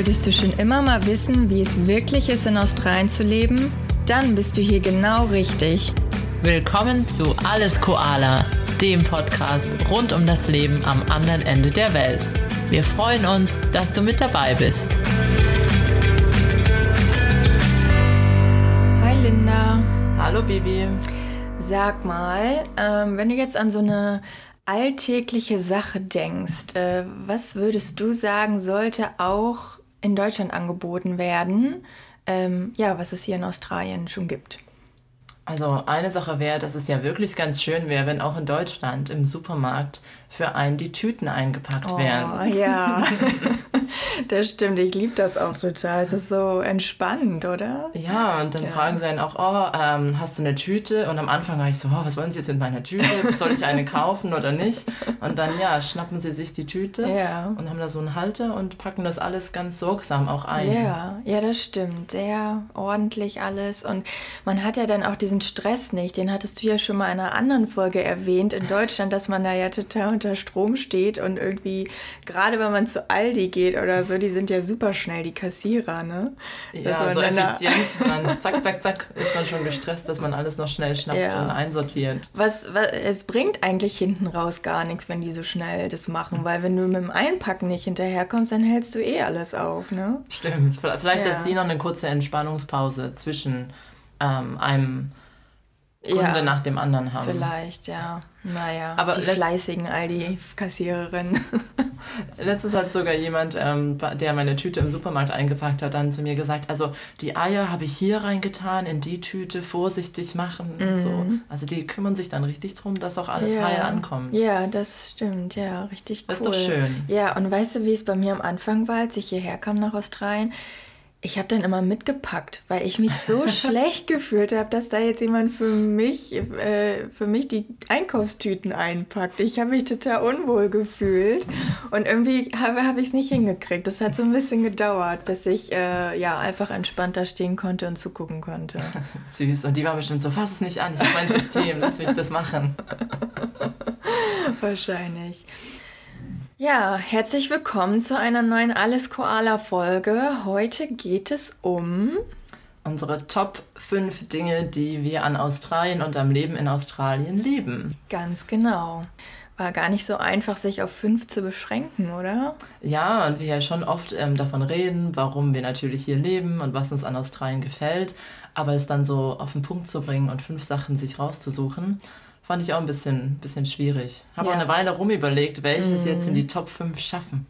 Wolltest du schon immer mal wissen, wie es wirklich ist, in Australien zu leben? Dann bist du hier genau richtig. Willkommen zu Alles Koala, dem Podcast rund um das Leben am anderen Ende der Welt. Wir freuen uns, dass du mit dabei bist. Hi Linda. Hallo Bibi. Sag mal, ähm, wenn du jetzt an so eine alltägliche Sache denkst, äh, was würdest du sagen, sollte auch in Deutschland angeboten werden, ähm, ja, was es hier in Australien schon gibt? Also eine Sache wäre, dass es ja wirklich ganz schön wäre, wenn auch in Deutschland im Supermarkt für einen die Tüten eingepackt oh, wären. Ja, das stimmt. Ich liebe das auch total. Es ist so entspannt, oder? Ja, und dann ja. fragen sie einen auch, oh, ähm, hast du eine Tüte? Und am Anfang war ich so, oh, was wollen Sie jetzt mit meiner Tüte? Soll ich eine kaufen oder nicht? Und dann, ja, schnappen sie sich die Tüte ja. und haben da so einen Halter und packen das alles ganz sorgsam auch ein. Ja, ja, das stimmt. Sehr ordentlich alles. Und man hat ja dann auch diesen Stress nicht. Den hattest du ja schon mal in einer anderen Folge erwähnt in Deutschland, dass man da ja total unter Strom steht und irgendwie, gerade wenn man zu Aldi geht oder so, die sind ja super schnell, die Kassierer, ne? Ja, so effizient. Man, zack, zack, zack, ist man schon gestresst, dass man alles noch schnell schnappt ja. und einsortiert. Was, was, es bringt eigentlich hinten raus gar nichts, wenn die so schnell das machen, weil wenn du mit dem Einpacken nicht hinterherkommst, dann hältst du eh alles auf, ne? Stimmt. Vielleicht ja. ist die noch eine kurze Entspannungspause zwischen ähm, einem Kunde ja, nach dem anderen haben. Vielleicht, ja. Naja, Aber die fleißigen Aldi-Kassiererinnen. Letztens hat sogar jemand, ähm, der meine Tüte im Supermarkt eingepackt hat, dann zu mir gesagt, also die Eier habe ich hier reingetan, in die Tüte, vorsichtig machen mhm. und so. Mhm. Also die kümmern sich dann richtig drum, dass auch alles ja. heil ankommt. Ja, das stimmt, ja, richtig cool. Das ist doch schön. Ja, und weißt du, wie es bei mir am Anfang war, als ich hierher kam nach Australien? Ich habe dann immer mitgepackt, weil ich mich so schlecht gefühlt habe, dass da jetzt jemand für mich, äh, für mich die Einkaufstüten einpackt. Ich habe mich total unwohl gefühlt und irgendwie habe hab ich es nicht hingekriegt. Das hat so ein bisschen gedauert, bis ich äh, ja einfach entspannter stehen konnte und zugucken konnte. Süß. Und die war bestimmt so, fass es nicht an, ich habe mein System, lass mich das machen. Wahrscheinlich. Ja, herzlich willkommen zu einer neuen Alles Koala Folge. Heute geht es um unsere Top 5 Dinge, die wir an Australien und am Leben in Australien lieben. Ganz genau. War gar nicht so einfach, sich auf fünf zu beschränken, oder? Ja, und wir ja schon oft ähm, davon reden, warum wir natürlich hier leben und was uns an Australien gefällt. Aber es dann so auf den Punkt zu bringen und fünf Sachen sich rauszusuchen, fand ich auch ein bisschen, bisschen schwierig. Habe ja. auch eine Weile rumüberlegt, welches mhm. jetzt in die Top 5 schaffen.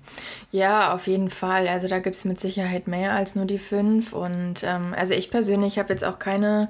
Ja, auf jeden Fall. Also da gibt es mit Sicherheit mehr als nur die fünf. Und ähm, also ich persönlich habe jetzt auch keine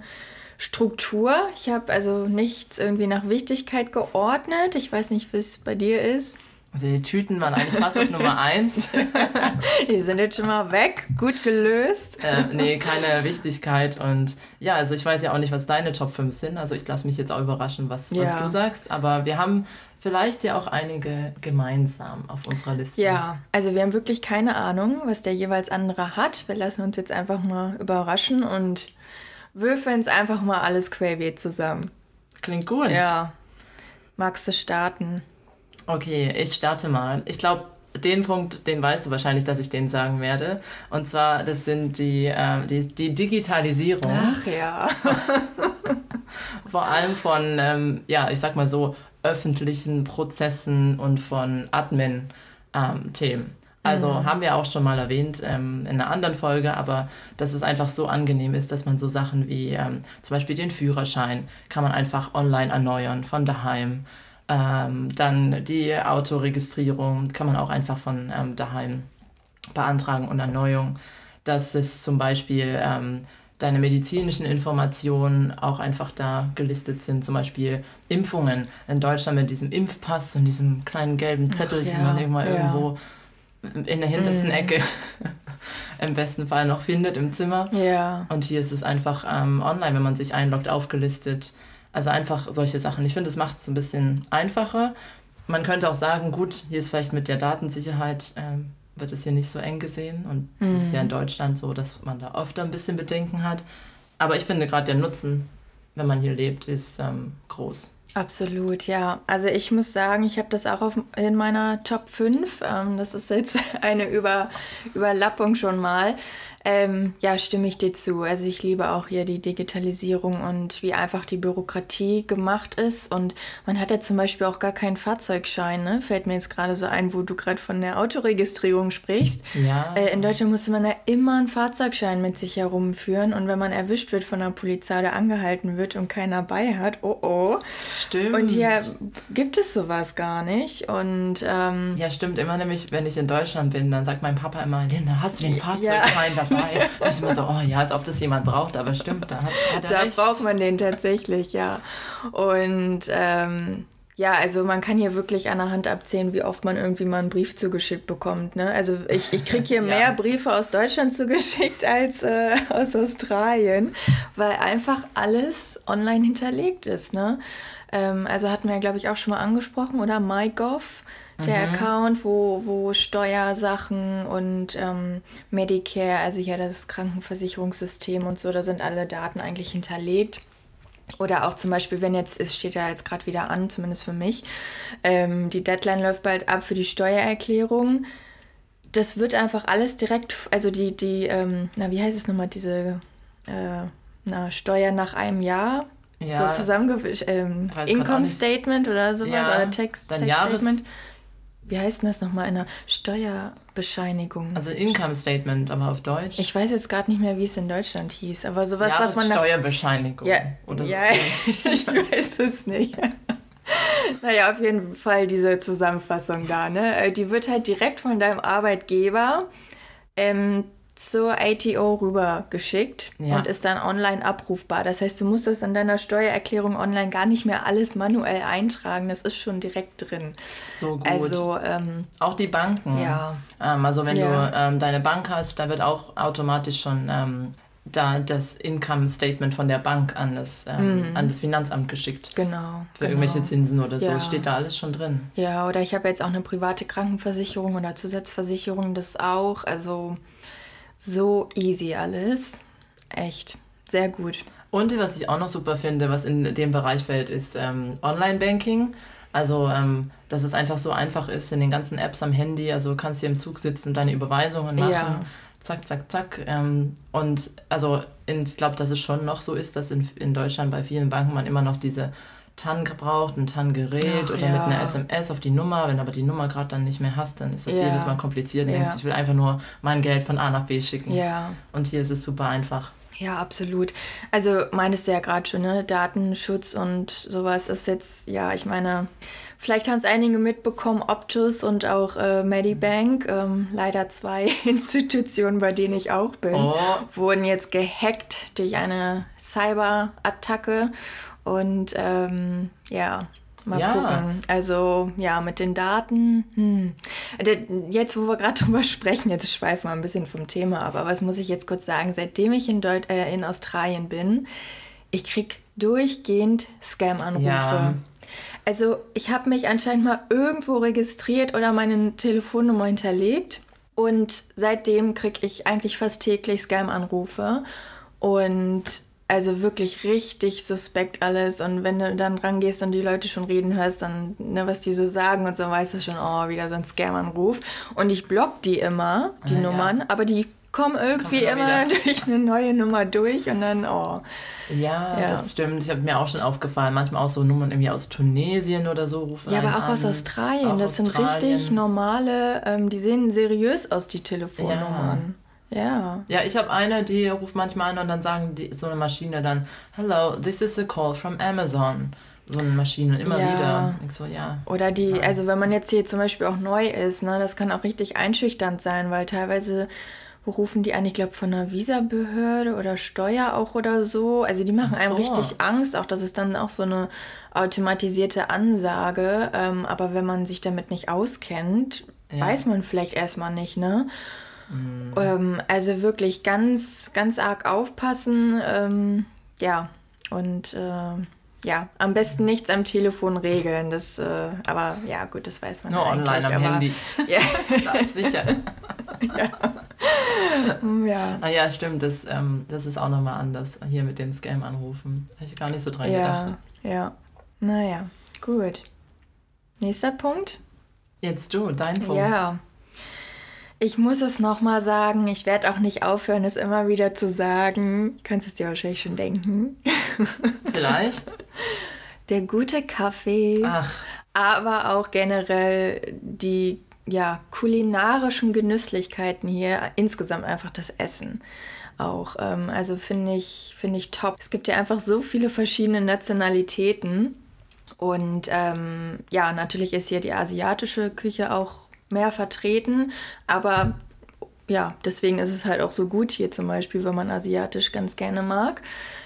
Struktur. Ich habe also nichts irgendwie nach Wichtigkeit geordnet. Ich weiß nicht, wie es bei dir ist. Also die Tüten waren eigentlich fast auf Nummer 1. die sind jetzt schon mal weg. Gut gelöst. Äh, nee, keine Wichtigkeit. Und ja, also ich weiß ja auch nicht, was deine Top 5 sind. Also ich lasse mich jetzt auch überraschen, was, ja. was du sagst. Aber wir haben vielleicht ja auch einige gemeinsam auf unserer Liste. Ja, also wir haben wirklich keine Ahnung, was der jeweils andere hat. Wir lassen uns jetzt einfach mal überraschen und würfeln es einfach mal alles querbeet zusammen. Klingt gut. Ja. Magst du starten? Okay, ich starte mal. Ich glaube, den Punkt, den weißt du wahrscheinlich, dass ich den sagen werde. Und zwar, das sind die, äh, die, die Digitalisierung. Ach ja. Vor allem von, ähm, ja, ich sag mal so, öffentlichen Prozessen und von Admin-Themen. Ähm, also mhm. haben wir auch schon mal erwähnt ähm, in einer anderen Folge, aber dass es einfach so angenehm ist, dass man so Sachen wie ähm, zum Beispiel den Führerschein kann man einfach online erneuern von daheim. Ähm, dann die Autoregistrierung kann man auch einfach von ähm, daheim beantragen und Erneuerung. Dass es zum Beispiel ähm, deine medizinischen Informationen auch einfach da gelistet sind. Zum Beispiel Impfungen in Deutschland mit diesem Impfpass und diesem kleinen gelben Zettel, Ach, ja, den man immer ja. irgendwo in der hintersten mm. Ecke im besten Fall noch findet im Zimmer. Ja. Und hier ist es einfach ähm, online, wenn man sich einloggt, aufgelistet. Also einfach solche Sachen. Ich finde, es macht es ein bisschen einfacher. Man könnte auch sagen, gut, hier ist vielleicht mit der Datensicherheit, ähm, wird es hier nicht so eng gesehen. Und das mhm. ist ja in mhm. Deutschland so, dass man da oft ein bisschen Bedenken hat. Aber ich finde gerade der Nutzen, wenn man hier lebt, ist ähm, groß. Absolut, ja. Also ich muss sagen, ich habe das auch auf, in meiner Top 5. Ähm, das ist jetzt eine Über, Überlappung schon mal. Ähm, ja, stimme ich dir zu. Also ich liebe auch hier die Digitalisierung und wie einfach die Bürokratie gemacht ist. Und man hat ja zum Beispiel auch gar keinen Fahrzeugschein, ne? Fällt mir jetzt gerade so ein, wo du gerade von der Autoregistrierung sprichst. Ja. Äh, in Deutschland musste man ja immer einen Fahrzeugschein mit sich herumführen. Und wenn man erwischt wird von der Polizei oder angehalten wird und keiner bei hat, oh oh. Stimmt. Und hier gibt es sowas gar nicht. Und ähm, ja, stimmt. Immer nämlich, wenn ich in Deutschland bin, dann sagt mein Papa immer, Linda, hast du den Fahrzeugschein ja. Dabei? Da ist immer so, oh ja, als ob das jemand braucht, aber stimmt, da hat, hat er Da recht. braucht man den tatsächlich, ja. Und ähm, ja, also man kann hier wirklich an der Hand abzählen, wie oft man irgendwie mal einen Brief zugeschickt bekommt. Ne? Also ich, ich kriege hier ja. mehr Briefe aus Deutschland zugeschickt als äh, aus Australien, weil einfach alles online hinterlegt ist. Ne? Ähm, also hatten wir, glaube ich, auch schon mal angesprochen, oder? MyGov der mhm. Account, wo, wo Steuersachen und ähm, Medicare, also hier das Krankenversicherungssystem und so, da sind alle Daten eigentlich hinterlegt. Oder auch zum Beispiel, wenn jetzt, es steht ja jetzt gerade wieder an, zumindest für mich, ähm, die Deadline läuft bald ab für die Steuererklärung. Das wird einfach alles direkt, also die, die, ähm, na, wie heißt es nochmal, diese äh, na, Steuer nach einem Jahr, ja, so zusammengewischt, ähm, Income Statement oder sowas, ja, oder Text, Text Statement wie heißt denn das nochmal, einer Steuerbescheinigung? Also Income Statement, aber auf Deutsch. Ich weiß jetzt gerade nicht mehr, wie es in Deutschland hieß, aber sowas, was man. Steuerbescheinigung. Ja, oder ja ich weiß es nicht. naja, auf jeden Fall diese Zusammenfassung da, ne? Äh, die wird halt direkt von deinem Arbeitgeber ähm, zur ATO rübergeschickt ja. und ist dann online abrufbar. Das heißt, du musst das in deiner Steuererklärung online gar nicht mehr alles manuell eintragen. Das ist schon direkt drin. So gut. Also ähm, auch die Banken. Ja. Ähm, also wenn ja. du ähm, deine Bank hast, da wird auch automatisch schon ähm, da das Income Statement von der Bank an das, ähm, mm. an das Finanzamt geschickt. Genau. Für genau. irgendwelche Zinsen oder so. Ja. Steht da alles schon drin. Ja, oder ich habe jetzt auch eine private Krankenversicherung oder Zusatzversicherung, das auch. Also so easy alles. Echt. Sehr gut. Und was ich auch noch super finde, was in dem Bereich fällt, ist ähm, Online-Banking. Also, ähm, dass es einfach so einfach ist in den ganzen Apps am Handy. Also, du kannst hier im Zug sitzen und deine Überweisungen machen. Ja. Zack, zack, zack. Ähm, und also, in, ich glaube, dass es schon noch so ist, dass in, in Deutschland bei vielen Banken man immer noch diese TAN gebraucht, ein TAN-Gerät oder ja. mit einer SMS auf die Nummer. Wenn aber die Nummer gerade dann nicht mehr hast, dann ist das ja. jedes Mal kompliziert. Du ja. denkst, ich will einfach nur mein Geld von A nach B schicken. Ja. Und hier ist es super einfach. Ja, absolut. Also meintest du ja gerade schon, ne? Datenschutz und sowas ist jetzt, ja, ich meine, vielleicht haben es einige mitbekommen, Optus und auch äh, Medibank, ähm, leider zwei Institutionen, bei denen ich auch bin, oh. wurden jetzt gehackt durch eine Cyberattacke und ähm, ja, mal ja. gucken. Also ja, mit den Daten. Hm. Jetzt, wo wir gerade drüber sprechen, jetzt schweifen wir ein bisschen vom Thema, aber was muss ich jetzt kurz sagen? Seitdem ich in, Deut äh, in Australien bin, ich krieg durchgehend Scam-Anrufe. Ja. Also ich habe mich anscheinend mal irgendwo registriert oder meine Telefonnummer hinterlegt. Und seitdem kriege ich eigentlich fast täglich Scam-Anrufe. Und also wirklich richtig suspekt alles. Und wenn du dann rangehst und die Leute schon reden hörst, dann, ne, was die so sagen und so, weißt du schon, oh, wieder so ein Scam-Anruf. Und ich block die immer, die ah, Nummern, ja. aber die kommen irgendwie Kommt immer wieder. durch eine neue Nummer durch und dann, oh. Ja, ja. das stimmt. Ich habe mir auch schon aufgefallen, manchmal auch so Nummern irgendwie aus Tunesien oder so rufen. Ja, aber auch an. aus Australien. Auch das Australien. sind richtig normale, ähm, die sehen seriös aus, die Telefonnummern. Ja. Ja. Ja, ich habe eine, die ruft manchmal an und dann sagen die, so eine Maschine dann, Hello, this is a call from Amazon. So eine Maschine immer ja. wieder. Ich so, ja. Oder die, ja. also wenn man jetzt hier zum Beispiel auch neu ist, ne, das kann auch richtig einschüchternd sein, weil teilweise rufen die an, ich glaube, von einer Visabehörde oder Steuer auch oder so. Also die machen so. einem richtig Angst, auch das ist dann auch so eine automatisierte Ansage. Ähm, aber wenn man sich damit nicht auskennt, ja. weiß man vielleicht erstmal nicht, ne? Mhm. Ähm, also wirklich ganz, ganz arg aufpassen. Ähm, ja, und äh, ja, am besten nichts am Telefon regeln. Das, äh, aber ja, gut, das weiß man Nur ja online am aber, Handy. Ja. das sicher. ja. ja. Ah ja, stimmt. Das, ähm, das ist auch nochmal anders hier mit den Scam-Anrufen. Habe ich gar nicht so dran ja, gedacht. Ja. Naja, gut. Nächster Punkt. Jetzt du, dein Punkt. Ja. Ich muss es nochmal sagen, ich werde auch nicht aufhören, es immer wieder zu sagen. Kannst es dir wahrscheinlich schon denken. Vielleicht. Der gute Kaffee, Ach. aber auch generell die ja, kulinarischen Genüsslichkeiten hier, insgesamt einfach das Essen auch. Ähm, also finde ich, find ich top. Es gibt ja einfach so viele verschiedene Nationalitäten. Und ähm, ja, natürlich ist hier die asiatische Küche auch mehr vertreten, aber ja, deswegen ist es halt auch so gut hier zum Beispiel, wenn man asiatisch ganz gerne mag.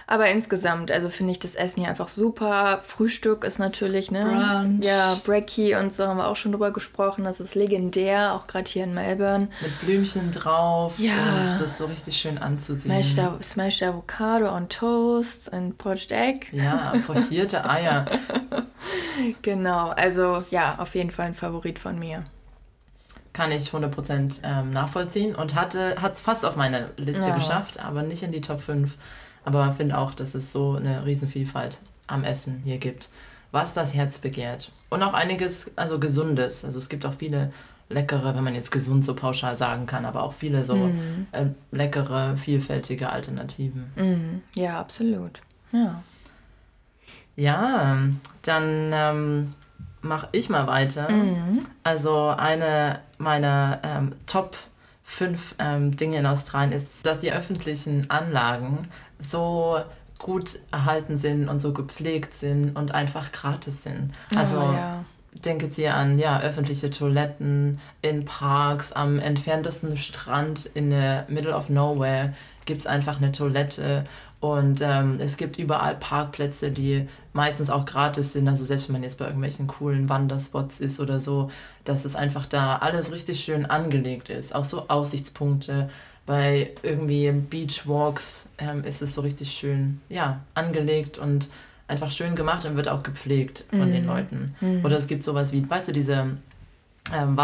Aber insgesamt, also finde ich das Essen hier einfach super. Frühstück ist natürlich, ne? Brunch. Ja, Brekkie und so haben wir auch schon drüber gesprochen. Das ist legendär, auch gerade hier in Melbourne. Mit Blümchen drauf. Ja. Und es ist so richtig schön anzusehen. Smashed, Smashed Avocado on Toast und Poached Egg. Ja, pochierte Eier. Genau, also ja, auf jeden Fall ein Favorit von mir. Kann ich 100% ähm, nachvollziehen und hat es fast auf meine Liste Ja. geschafft, aber nicht in die Top 5. Aber finde auch, dass es so eine Riesenvielfalt am Essen hier gibt, was das Herz begehrt. Und auch einiges, also Gesundes. Also es gibt auch viele leckere, wenn man jetzt gesund so pauschal sagen kann, aber auch viele so äh, leckere, vielfältige Alternativen. Mhm. Ja, absolut. Ja. Ja, dann ähm, mache ich mal weiter. Mhm. Also eine meiner ähm, Top 5 ähm, Dinge in Australien ist, dass die öffentlichen Anlagen so gut erhalten sind und so gepflegt sind und einfach gratis sind. Also oh, ja. Denke jetzt hier an ja, öffentliche Toiletten in Parks, am entferntesten Strand in der Middle of Nowhere gibt es einfach eine Toilette und ähm, es gibt überall Parkplätze, die meistens auch gratis sind. Also selbst wenn man jetzt bei irgendwelchen coolen Wanderspots ist oder so, dass es einfach da alles richtig schön angelegt ist. Auch so Aussichtspunkte. Bei irgendwie Beachwalks ähm, ist es so richtig schön, ja, angelegt und einfach schön gemacht und wird auch gepflegt von den Leuten. Oder es gibt sowas wie, weißt du, diese ähm,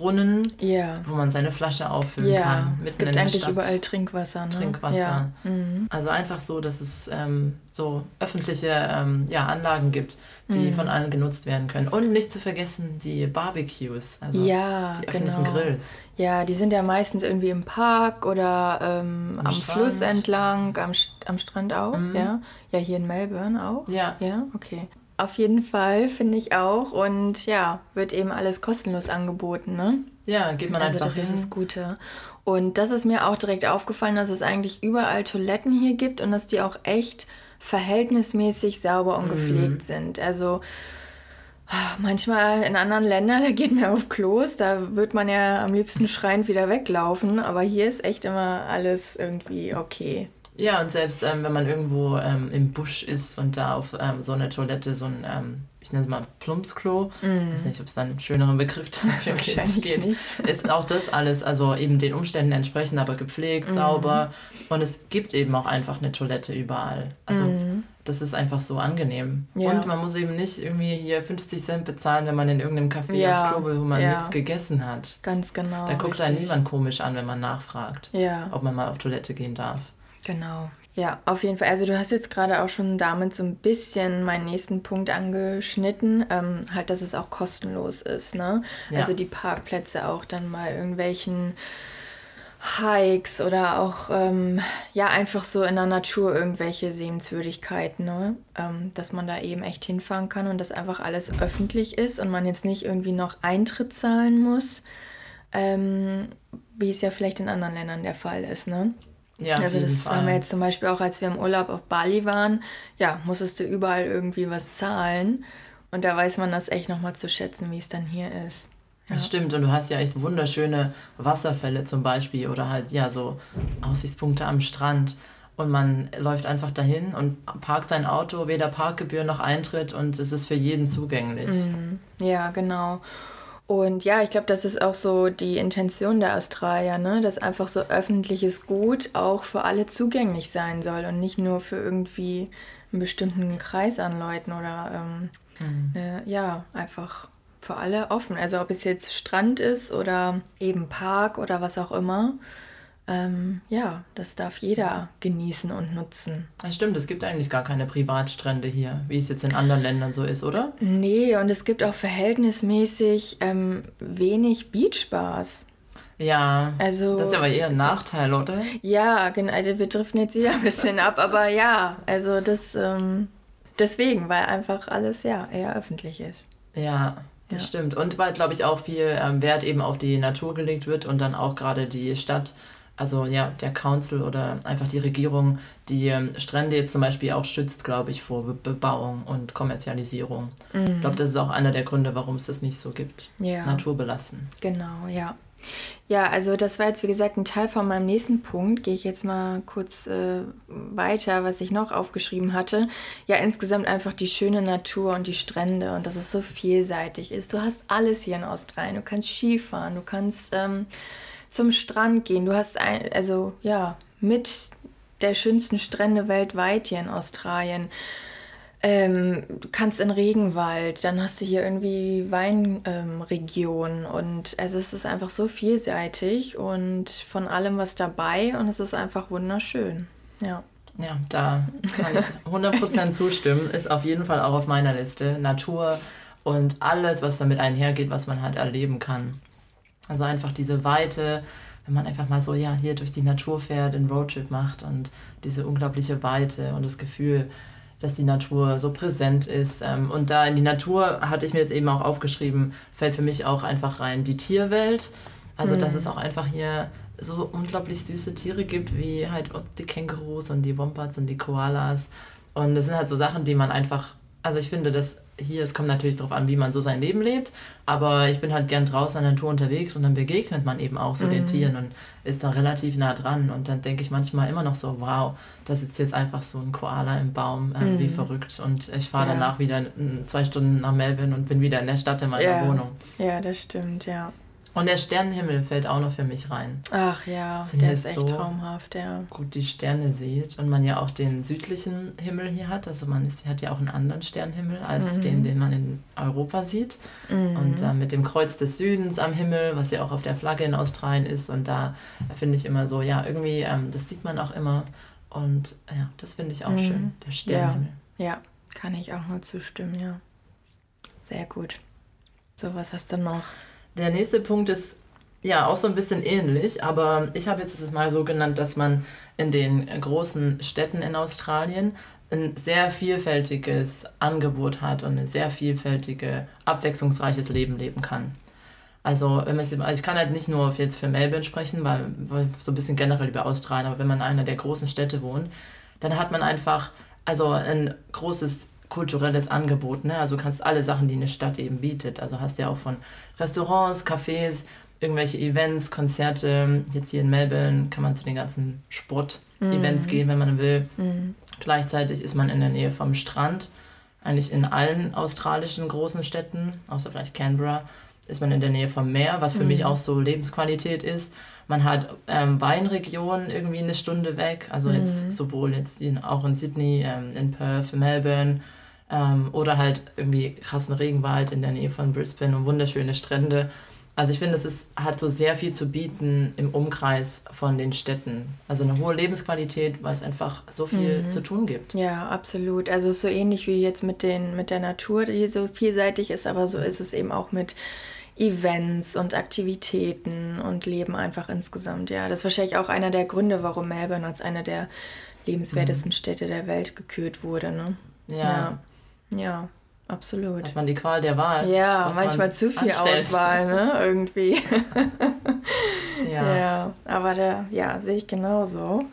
Wasserbrunnen, Ja. wo man seine Flasche auffüllen Ja, kann. es mitten gibt in der eigentlich Stadt. überall Trinkwasser. Ne? Trinkwasser. Ja. Mhm. Also einfach so, dass es ähm, so öffentliche ähm, ja, Anlagen gibt, die Mhm. von allen genutzt werden können. Und nicht zu vergessen die Barbecues, also ja, die öffentlichen genau. Grills. Ja, die sind ja meistens irgendwie im Park oder ähm, Am am. Fluss entlang, am, St- am Strand auch, Mhm. ja. Ja, hier in Melbourne auch. Ja, Ja, okay. Auf jeden Fall, finde ich auch. Und ja, wird eben alles kostenlos angeboten, ne? ja, geht man also einfach das hin. ist das Gute. Und das ist mir auch direkt aufgefallen, dass es eigentlich überall Toiletten hier gibt und dass die auch echt verhältnismäßig sauber und gepflegt sind. Also manchmal in anderen Ländern, da geht man auf Klos, da wird man ja am liebsten schreiend wieder weglaufen. Aber hier ist echt immer alles irgendwie okay. Ja, und selbst ähm, wenn man irgendwo ähm, im Busch ist und da auf ähm, so eine Toilette, so ein, ähm, ich nenne es mal Plumpsklo, ich weiß nicht, ob es da einen schöneren Begriff dafür nicht. ist auch das alles, also eben den Umständen entsprechend, aber gepflegt, sauber. Und es gibt eben auch einfach eine Toilette überall. Also das ist einfach so angenehm. Ja. Und man muss eben nicht irgendwie hier 50 Cent bezahlen, wenn man in irgendeinem Café Ja, Klo will, wo man ja. nichts gegessen hat. Ganz genau. Da guckt richtig. einen niemand komisch an, wenn man nachfragt, Ja. ob man mal auf Toilette gehen darf. Genau. Ja, auf jeden Fall. Also du hast jetzt gerade auch schon damit so ein bisschen meinen nächsten Punkt angeschnitten, ähm, halt, dass es auch kostenlos ist, ne? Ja. Also die Parkplätze auch dann mal irgendwelchen Hikes oder auch, ähm, ja, einfach so in der Natur irgendwelche Sehenswürdigkeiten, ne? Ähm, dass man da eben echt hinfahren kann und dass einfach alles öffentlich ist und man jetzt nicht irgendwie noch Eintritt zahlen muss, ähm, wie es ja vielleicht in anderen Ländern der Fall ist, ne? Ja, Also das Fall. haben wir jetzt zum Beispiel auch, als wir im Urlaub auf Bali waren, ja, musstest du überall irgendwie was zahlen. Und da weiß man das echt nochmal zu schätzen, wie es dann hier ist. Das stimmt, und du hast ja echt wunderschöne Wasserfälle zum Beispiel oder halt ja so Aussichtspunkte am Strand. Und man läuft einfach dahin und parkt sein Auto, weder Parkgebühr noch Eintritt und es ist für jeden zugänglich. Ja, genau. Und ja, ich glaube, das ist auch so die Intention der Australier, ne? dass einfach so öffentliches Gut auch für alle zugänglich sein soll und nicht nur für irgendwie einen bestimmten Kreis an Leuten oder ähm, ne, ja, einfach für alle offen. Also ob es jetzt Strand ist oder eben Park oder was auch immer. Ähm, ja, das darf jeder genießen und nutzen. Das stimmt, es gibt eigentlich gar keine Privatstrände hier, wie es jetzt in anderen Ländern so ist, oder? Nee, und es gibt auch verhältnismäßig ähm, wenig Beachbars. Ja, also, das ist aber eher ein Nachteil, oder? Ja, genau, also wir driften jetzt wieder ein bisschen ab, aber ja, also das ähm, deswegen, weil einfach alles ja eher öffentlich ist. Ja, das ja. stimmt. Und weil, glaube ich, auch viel ähm, Wert eben auf die Natur gelegt wird und dann auch gerade die Stadt, also ja, der Council oder einfach die Regierung, die ähm, Strände jetzt zum Beispiel auch schützt, glaube ich, vor Be Bebauung und Kommerzialisierung. Mhm. Ich glaube, das ist auch einer der Gründe, warum es das nicht so gibt. Ja. Naturbelassen. Genau, ja. Ja, also das war jetzt wie gesagt ein Teil von meinem nächsten Punkt. Gehe ich jetzt mal kurz äh, weiter, was ich noch aufgeschrieben hatte. Ja, insgesamt einfach die schöne Natur und die Strände und dass es so vielseitig ist. Du hast alles hier in Australien. Du kannst Skifahren, du kannst ähm, zum Strand gehen. Du hast ein, also ja, mit der schönsten Strände weltweit hier in Australien. Ähm, du kannst in Regenwald, dann hast du hier irgendwie Weinregion ähm, und also es ist einfach so vielseitig und von allem was dabei und es ist einfach wunderschön. Ja. Ja, da kann ich 100% zustimmen. Ist auf jeden Fall auch auf meiner Liste. Natur und alles, was damit einhergeht, was man halt erleben kann. Also einfach diese Weite, wenn man einfach mal so, ja, hier durch die Natur fährt, einen Roadtrip macht und diese unglaubliche Weite und das Gefühl, dass die Natur so präsent ist. Ähm, und da in die Natur hatte ich mir jetzt eben auch aufgeschrieben, fällt für mich auch einfach rein die Tierwelt. Also, mhm. dass es auch einfach hier so unglaublich süße Tiere gibt, wie halt die Kängurus und die Wombats und die Koalas. Und das sind halt so Sachen, die man einfach, also ich finde, dass hier, es kommt natürlich darauf an, wie man so sein Leben lebt, aber ich bin halt gern draußen in der Natur unterwegs und dann begegnet man eben auch so mhm. den Tieren und ist da relativ nah dran und dann denke ich manchmal immer noch so, wow, da sitzt jetzt einfach so ein Koala im Baum, äh, mhm. wie verrückt und ich fahre ja. danach wieder zwei Stunden nach Melbourne und bin wieder in der Stadt in meiner ja. Wohnung. Ja, das stimmt, ja. Und der Sternenhimmel fällt auch noch für mich rein. Ach ja, Sind der ist echt so traumhaft, ja. Gut die Sterne sieht und man ja auch den südlichen Himmel hier hat. Also man ist, hat ja auch einen anderen Sternenhimmel als mhm. den, den man in Europa sieht. Mhm. Und äh, mit dem Kreuz des Südens am Himmel, was ja auch auf der Flagge in Australien ist. Und da finde ich immer so, ja, irgendwie, ähm, das sieht man auch immer. Und ja, das finde ich auch mhm. schön, der Sternenhimmel. Ja. ja, kann ich auch nur zustimmen, ja. Sehr gut. So, was hast du noch? Der nächste Punkt ist ja auch so ein bisschen ähnlich, aber ich habe jetzt das mal so genannt, dass man in den großen Städten in Australien ein sehr vielfältiges Angebot hat und ein sehr vielfältige, abwechslungsreiches Leben leben kann. Also, wenn man, also ich kann halt nicht nur jetzt für Melbourne sprechen, weil, weil so ein bisschen generell über Australien, aber wenn man in einer der großen Städte wohnt, dann hat man einfach also ein großes kulturelles Angebot. Ne? Also du kannst alle Sachen, die eine Stadt eben bietet. Also hast ja auch von Restaurants, Cafés, irgendwelche Events, Konzerte. Jetzt hier in Melbourne kann man zu den ganzen Sport-Events mhm. gehen, wenn man will. Mhm. Gleichzeitig ist man in der Nähe vom Strand. Eigentlich in allen australischen großen Städten, außer vielleicht Canberra, ist man in der Nähe vom Meer, was für mhm. mich auch so Lebensqualität ist. Man hat ähm, Weinregionen irgendwie eine Stunde weg, also jetzt mhm. sowohl jetzt in, auch in Sydney, ähm, in Perth, Melbourne ähm, oder halt irgendwie krassen Regenwald in der Nähe von Brisbane und wunderschöne Strände. Also ich finde, es ist, hat so sehr viel zu bieten im Umkreis von den Städten. Also eine hohe Lebensqualität, weil es einfach so viel mhm. zu tun gibt. Ja, absolut. Also so ähnlich wie jetzt mit, den, mit der Natur, die so vielseitig ist, aber so ist es eben auch mit Events und Aktivitäten und Leben einfach insgesamt. Ja, das ist wahrscheinlich auch einer der Gründe, warum Melbourne als eine der lebenswertesten mhm. Städte der Welt gekürt wurde. Ne? Ja. ja. Ja, absolut. Hat man die Qual der Wahl. Ja, manchmal zu viel anstellt. Auswahl, ne? Irgendwie. ja. ja. Aber da, ja, sehe ich genauso.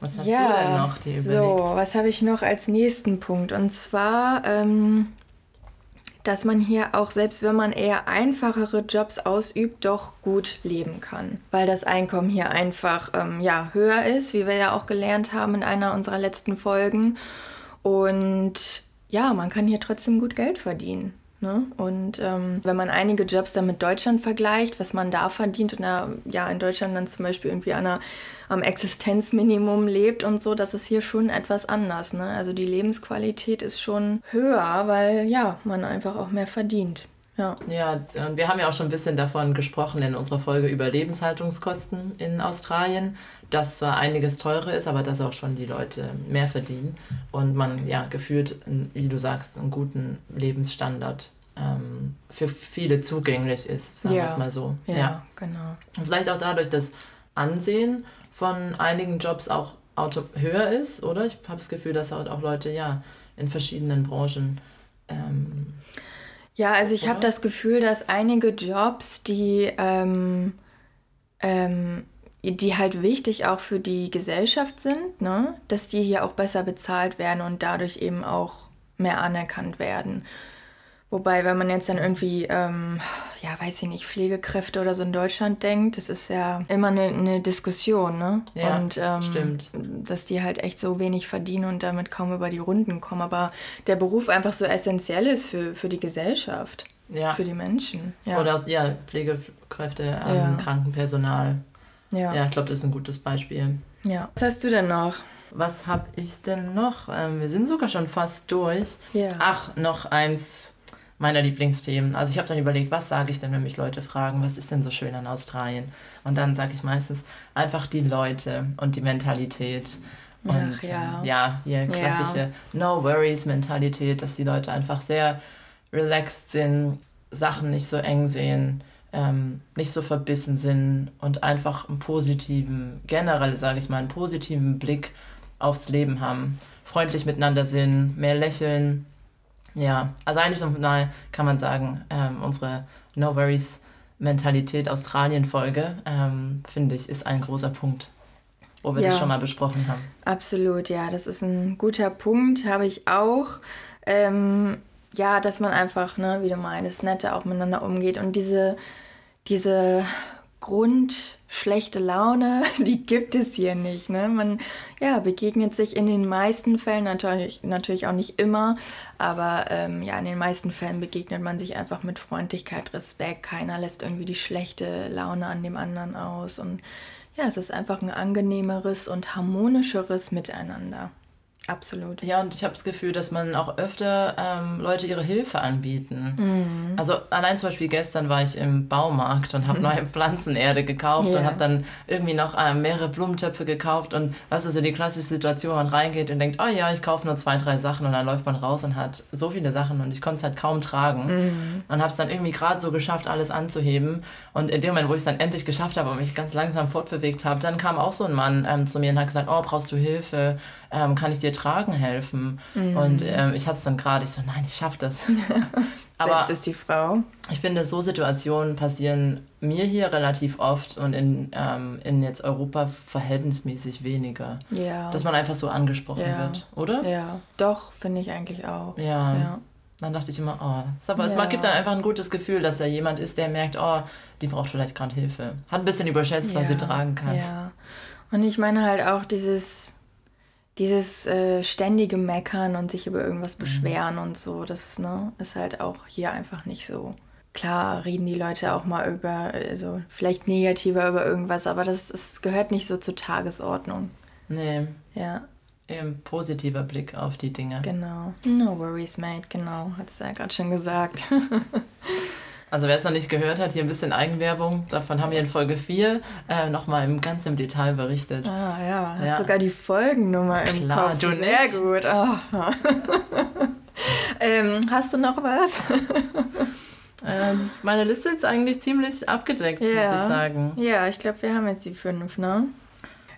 Was hast ja, du denn noch dir überlegt? So, was habe ich noch als nächsten Punkt? Und zwar, ähm, dass man hier auch, selbst wenn man eher einfachere Jobs ausübt, doch gut leben kann. Weil das Einkommen hier einfach ähm, ja, höher ist, wie wir ja auch gelernt haben in einer unserer letzten Folgen. Und ja, man kann hier trotzdem gut Geld verdienen. Ne? Und ähm, wenn man einige Jobs dann mit Deutschland vergleicht, was man da verdient und da, ja in Deutschland dann zum Beispiel irgendwie einer, am Existenzminimum lebt und so, das ist hier schon etwas anders. Ne? Also die Lebensqualität ist schon höher, weil ja, man einfach auch mehr verdient. Ja. Ja, und wir haben ja auch schon ein bisschen davon gesprochen in unserer Folge über Lebenshaltungskosten in Australien, dass zwar einiges teurer ist, aber dass auch schon die Leute mehr verdienen und man ja gefühlt, wie du sagst, einen guten Lebensstandard ähm, für viele zugänglich ist, sagen Ja. wir es mal so. Ja, genau. Und vielleicht auch dadurch, dass Ansehen von einigen Jobs auch höher ist, oder? Ich habe das Gefühl, dass halt auch Leute ja in verschiedenen Branchen ähm, Ja, also ich habe das Gefühl, dass einige Jobs, die, ähm, ähm, die halt wichtig auch für die Gesellschaft sind, ne? dass die hier auch besser bezahlt werden und dadurch eben auch mehr anerkannt werden. Wobei, wenn man jetzt dann irgendwie, ähm, ja, weiß ich nicht, Pflegekräfte oder so in Deutschland denkt, das ist ja immer eine, eine Diskussion, ne? Ja, und, ähm, stimmt. Dass die halt echt so wenig verdienen und damit kaum über die Runden kommen. Aber der Beruf einfach so essentiell ist für, für die Gesellschaft, ja, für die Menschen. Ja. oder ja, Pflegekräfte, ähm, Ja. Krankenpersonal. ja. Ja, ich glaube, das ist ein gutes Beispiel. ja. Was hast du denn noch? Was habe ich denn noch? Ähm, wir sind sogar schon fast durch. Ja. Ach, noch eins meiner Lieblingsthemen. Also ich habe dann überlegt, was sage ich denn, wenn mich Leute fragen, was ist denn so schön an Australien? Und dann sage ich meistens einfach die Leute und die Mentalität. Und Ach, ja. ähm, ja, hier klassische No-Worries-Mentalität, dass die Leute einfach sehr relaxed sind, Sachen nicht so eng sehen, ähm, nicht so verbissen sind und einfach einen positiven, generell sage ich mal, einen positiven Blick aufs Leben haben, freundlich miteinander sind, mehr lächeln. Ja, also eigentlich nochmal kann man sagen, ähm, unsere No Worries Mentalität Australien-Folge, ähm, finde ich, ist ein großer Punkt, wo wir Ja. das schon mal besprochen haben. Absolut, ja, das ist ein guter Punkt, habe ich auch. Ähm, ja, dass man einfach, ne, wie du meinst, netter auch miteinander umgeht und diese, diese grundschlechte Laune, die gibt es hier nicht. Ne? Man ja, begegnet sich in den meisten Fällen, natürlich, natürlich auch nicht immer, aber ähm, ja, in den meisten Fällen begegnet man sich einfach mit Freundlichkeit, Respekt. Keiner lässt irgendwie die schlechte Laune an dem anderen aus und ja, es ist einfach ein angenehmeres und harmonischeres Miteinander. Absolut. Ja, und ich habe das Gefühl, dass man auch öfter ähm, Leute ihre Hilfe anbieten. Mhm. Also allein zum Beispiel gestern war ich im Baumarkt und habe neue Pflanzenerde gekauft Ja. und habe dann irgendwie noch ähm, mehrere Blumentöpfe gekauft und was ist so die klassische Situation, wo man reingeht und denkt, oh ja, ich kaufe nur zwei, drei Sachen und dann läuft man raus und hat so viele Sachen und ich konnte es halt kaum tragen Mhm. und habe es dann irgendwie gerade so geschafft, alles anzuheben und in dem Moment, wo ich es dann endlich geschafft habe und mich ganz langsam fortbewegt habe, dann kam auch so ein Mann ähm, zu mir und hat gesagt, oh, brauchst du Hilfe? Ähm, kann ich dir tragen helfen? Mhm. Und ähm, ich hatte es dann gerade, ich so, nein, ich schaffe das. Aber Selbst ist die Frau. ich finde, so Situationen passieren mir hier relativ oft und in, ähm, in jetzt Europa verhältnismäßig weniger. Ja. Dass man einfach so angesprochen Ja. wird, oder? ja, doch, finde ich eigentlich auch. Ja. Ja. Dann dachte ich immer, oh, es- aber es Ja. gibt dann einfach ein gutes Gefühl, dass da jemand ist, der merkt, oh, die braucht vielleicht gerade Hilfe. Hat ein bisschen überschätzt, was sie tragen kann. Ja. Und ich meine halt auch dieses, dieses äh, ständige Meckern und sich über Mhm. irgendwas beschweren und so, das ne, ist halt auch hier einfach nicht so. Klar reden die Leute auch mal über, also vielleicht negativer über irgendwas, aber das, das gehört nicht so zur Tagesordnung. Nee, Ja, eben positiver Blick auf die Dinge. genau. No worries, mate, genau, hat es ja gerade schon gesagt. Also wer es noch nicht gehört hat, hier ein bisschen Eigenwerbung. Davon haben wir in Folge 4 äh, nochmal im, ganz im Detail berichtet. Ah ja, hast Ja. sogar die Folgennummer im Klar, Kopf. du Sehr nicht. gut. Oh. ähm, hast du noch was? Äh, ist, meine Liste ist eigentlich ziemlich abgedeckt, muss Ja. ich sagen. Ja, ich glaube, wir haben jetzt die fünf, ne?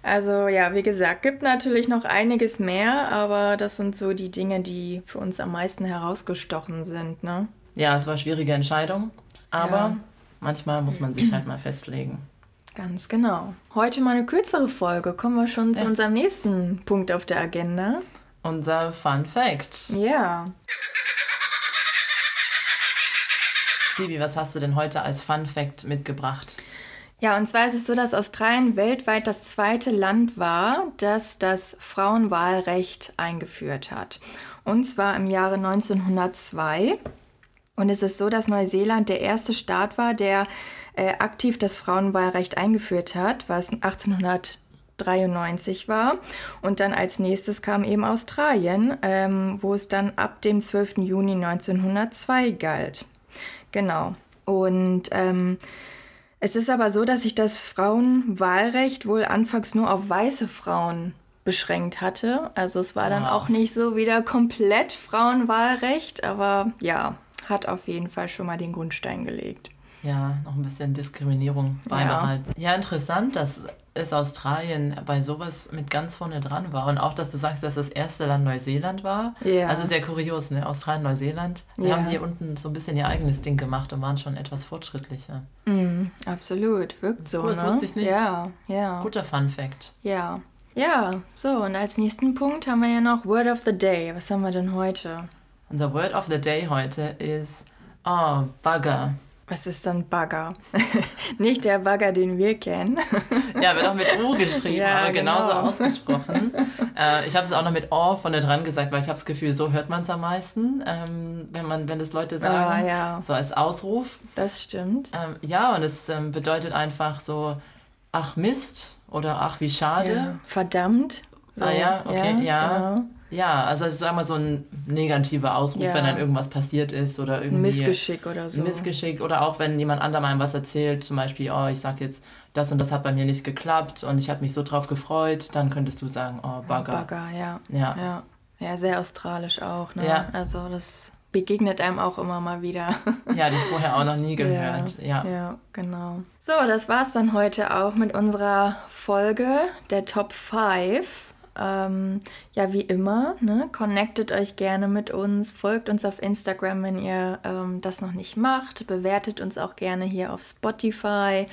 Also ja, wie gesagt, gibt natürlich noch einiges mehr, aber das sind so die Dinge, die für uns am meisten herausgestochen sind, ne? Ja, es war eine schwierige Entscheidung, aber Ja. manchmal muss man sich halt mal festlegen. Ganz genau. Heute mal eine kürzere Folge. Kommen wir schon zu Ja. unserem nächsten Punkt auf der Agenda. Unser Fun Fact. Ja. Bibi, was hast du denn heute als Fun Fact mitgebracht? Ja, und zwar ist es so, dass Australien weltweit das zweite Land war, das das Frauenwahlrecht eingeführt hat. Und zwar im Jahre 1902. Und es ist so, dass Neuseeland der erste Staat war, der äh, aktiv das Frauenwahlrecht eingeführt hat, was 1893 war. Und dann als nächstes kam eben Australien, ähm, wo es dann ab dem 12. Juni 1902 galt. Genau. Und ähm, es ist aber so, dass sich das Frauenwahlrecht wohl anfangs nur auf weiße Frauen beschränkt hatte. Also es war dann Wow. auch nicht so wieder komplett Frauenwahlrecht, aber ja, hat auf jeden Fall schon mal den Grundstein gelegt. Ja, noch ein bisschen Diskriminierung beibehalten. Ja, interessant, dass es Australien bei sowas mit ganz vorne dran war. Und auch, dass du sagst, dass das erste Land Neuseeland war. Ja. Also sehr kurios, ne? Australien, Neuseeland. Die Ja. haben sie hier unten so ein bisschen ihr eigenes Ding gemacht und waren schon etwas fortschrittlicher. Mhm, absolut, wirkt so. cool, das ne? wusste ich nicht. Ja, ja. Guter Fun Fact. Ja. Ja, so, und als nächsten Punkt haben wir ja noch Word of the Day. Was haben wir denn heute? Unser Word of the Day heute ist Oh, Bugger. Was ist dann Bagger? Nicht der Bagger, den wir kennen. Ja, wird auch mit U geschrieben, Ja, aber genauso genau. ausgesprochen. äh, ich habe es auch noch mit O vorne dran gesagt, weil ich habe das Gefühl, so hört man es am meisten, ähm, wenn, man, wenn das Leute sagen. Ah, ja. So als Ausruf. Das stimmt. Ähm, ja, und es ähm, bedeutet einfach so, ach Mist oder ach wie schade. Ja. Verdammt. Ah ja, okay, ja. Genau. Ja, also ich sag mal so ein negativer Ausruf, Ja. wenn dann irgendwas passiert ist oder irgendwie Missgeschick oder so. Missgeschick oder auch wenn jemand anderem einem was erzählt, zum Beispiel, oh, ich sag jetzt, das und das hat bei mir nicht geklappt und ich habe mich so drauf gefreut, dann könntest du sagen, oh, Bagger. Bagger, ja. Ja. ja. Ja, sehr australisch auch, ne? Ja. Also das begegnet einem auch immer mal wieder. Ja, die vorher auch noch nie gehört. Ja. Ja, genau. So, das war's dann heute auch mit unserer Folge der Top 5. Ähm, ja, wie immer, ne? connectet euch gerne mit uns, folgt uns auf Instagram, wenn ihr ähm, das noch nicht macht, bewertet uns auch gerne hier auf Spotify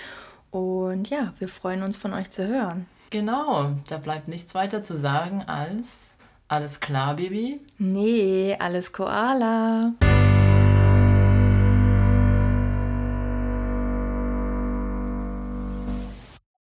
und ja, wir freuen uns von euch zu hören. Genau, da bleibt nichts weiter zu sagen als alles klar, Baby. Nee, alles Koala.